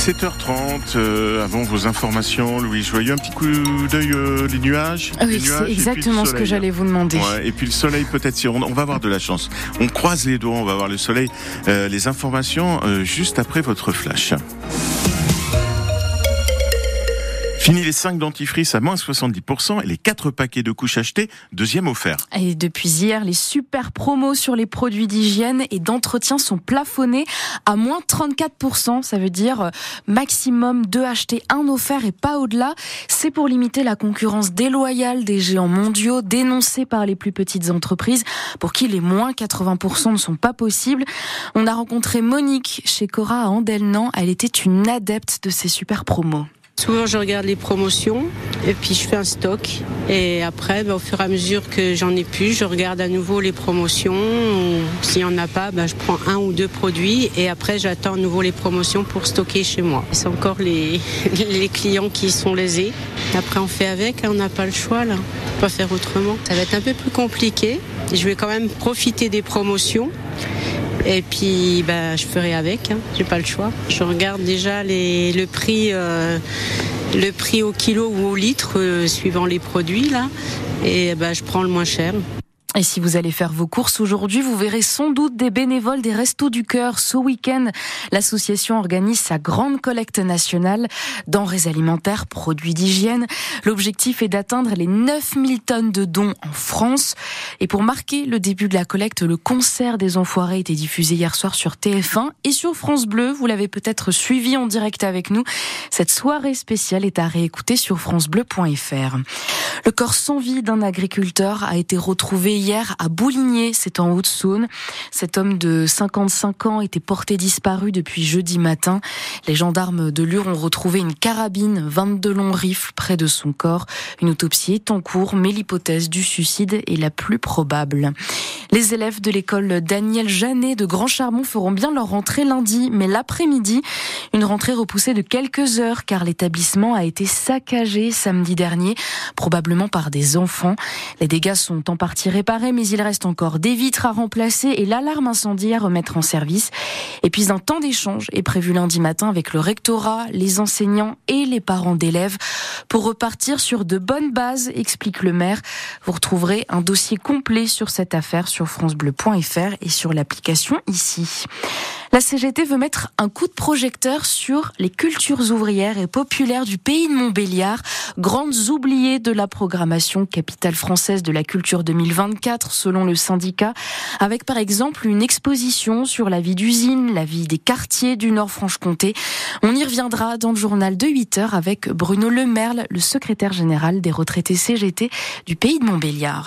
7h30, euh, avant vos informations, Louis Joyeux, un petit coup d'œil euh, les nuages. Oui, c'est exactement ce que j'allais vous demander. Ouais, et puis le soleil peut-être, si on, on, va avoir de la chance. On croise les doigts, on va voir le soleil. Euh, les informations juste après votre flash. Fini les 5 dentifrices à moins 70% et les 4 paquets de couches achetés, deuxième offert. Et depuis hier, les super promos sur les produits d'hygiène et d'entretien sont plafonnés à moins 34%. Ça veut dire euh, maximum 2 achetés, 1 offert et pas au-delà. C'est pour limiter la concurrence déloyale des géants mondiaux dénoncés par les plus petites entreprises pour qui les moins 80% ne sont pas possibles. On a rencontré Monique chez Cora à Andelnan. Elle était une adepte de ces super promos. Souvent, je regarde les promotions et puis je fais un stock. Et après, bah, au fur et à mesure que j'en ai plus, je regarde à nouveau les promotions. S'il n'y en a pas, bah, je prends un ou deux produits et après, j'attends à nouveau les promotions pour stocker chez moi. C'est encore les, les clients qui sont lésés. Après, on fait avec, hein, on n'a pas le choix là. On peut pas faire autrement. Ça va être un peu plus compliqué. Je vais quand même profiter des promotions. Et puis, bah, je ferai avec. Hein. J'ai pas le choix. Je regarde déjà les, le prix, euh, le prix au kilo ou au litre, euh, suivant les produits là. Et bah, je prends le moins cher. Et si vous allez faire vos courses aujourd'hui, vous verrez sans doute des bénévoles des Restos du Cœur. Ce week-end, l'association organise sa grande collecte nationale denrées alimentaires, produits d'hygiène. L'objectif est d'atteindre les 9000 tonnes de dons en France. Et pour marquer le début de la collecte, le concert des Enfoirés été diffusé hier soir sur TF1 et sur France Bleu. Vous l'avez peut-être suivi en direct avec nous. Cette soirée spéciale est à réécouter sur francebleu.fr. Le corps sans vie d'un agriculteur a été retrouvé hier à Bouligné, c'est en Haute-Saône. Cet homme de 55 ans était porté disparu depuis jeudi matin. Les gendarmes de Lure ont retrouvé une carabine, 22 longs rifles près de son corps. Une autopsie est en cours, mais l'hypothèse du suicide est la plus probable. Les élèves de l'école Daniel Jeannet de Grand Charmont feront bien leur rentrée lundi, mais l'après-midi, une rentrée repoussée de quelques heures car l'établissement a été saccagé samedi dernier, probablement par des enfants. Les dégâts sont en partie réparés, mais il reste encore des vitres à remplacer et l'alarme incendie à remettre en service. Et puis un temps d'échange est prévu lundi matin avec le rectorat, les enseignants et les parents d'élèves pour repartir sur de bonnes bases, explique le maire. Vous retrouverez un dossier complet sur cette affaire francebleu.fr et sur l'application ici. La CGT veut mettre un coup de projecteur sur les cultures ouvrières et populaires du pays de Montbéliard, grandes oubliées de la programmation capitale française de la culture 2024 selon le syndicat, avec par exemple une exposition sur la vie d'usine, la vie des quartiers du Nord-Franche-Comté. On y reviendra dans le journal de 8 heures avec Bruno Lemerle, le secrétaire général des retraités CGT du pays de Montbéliard.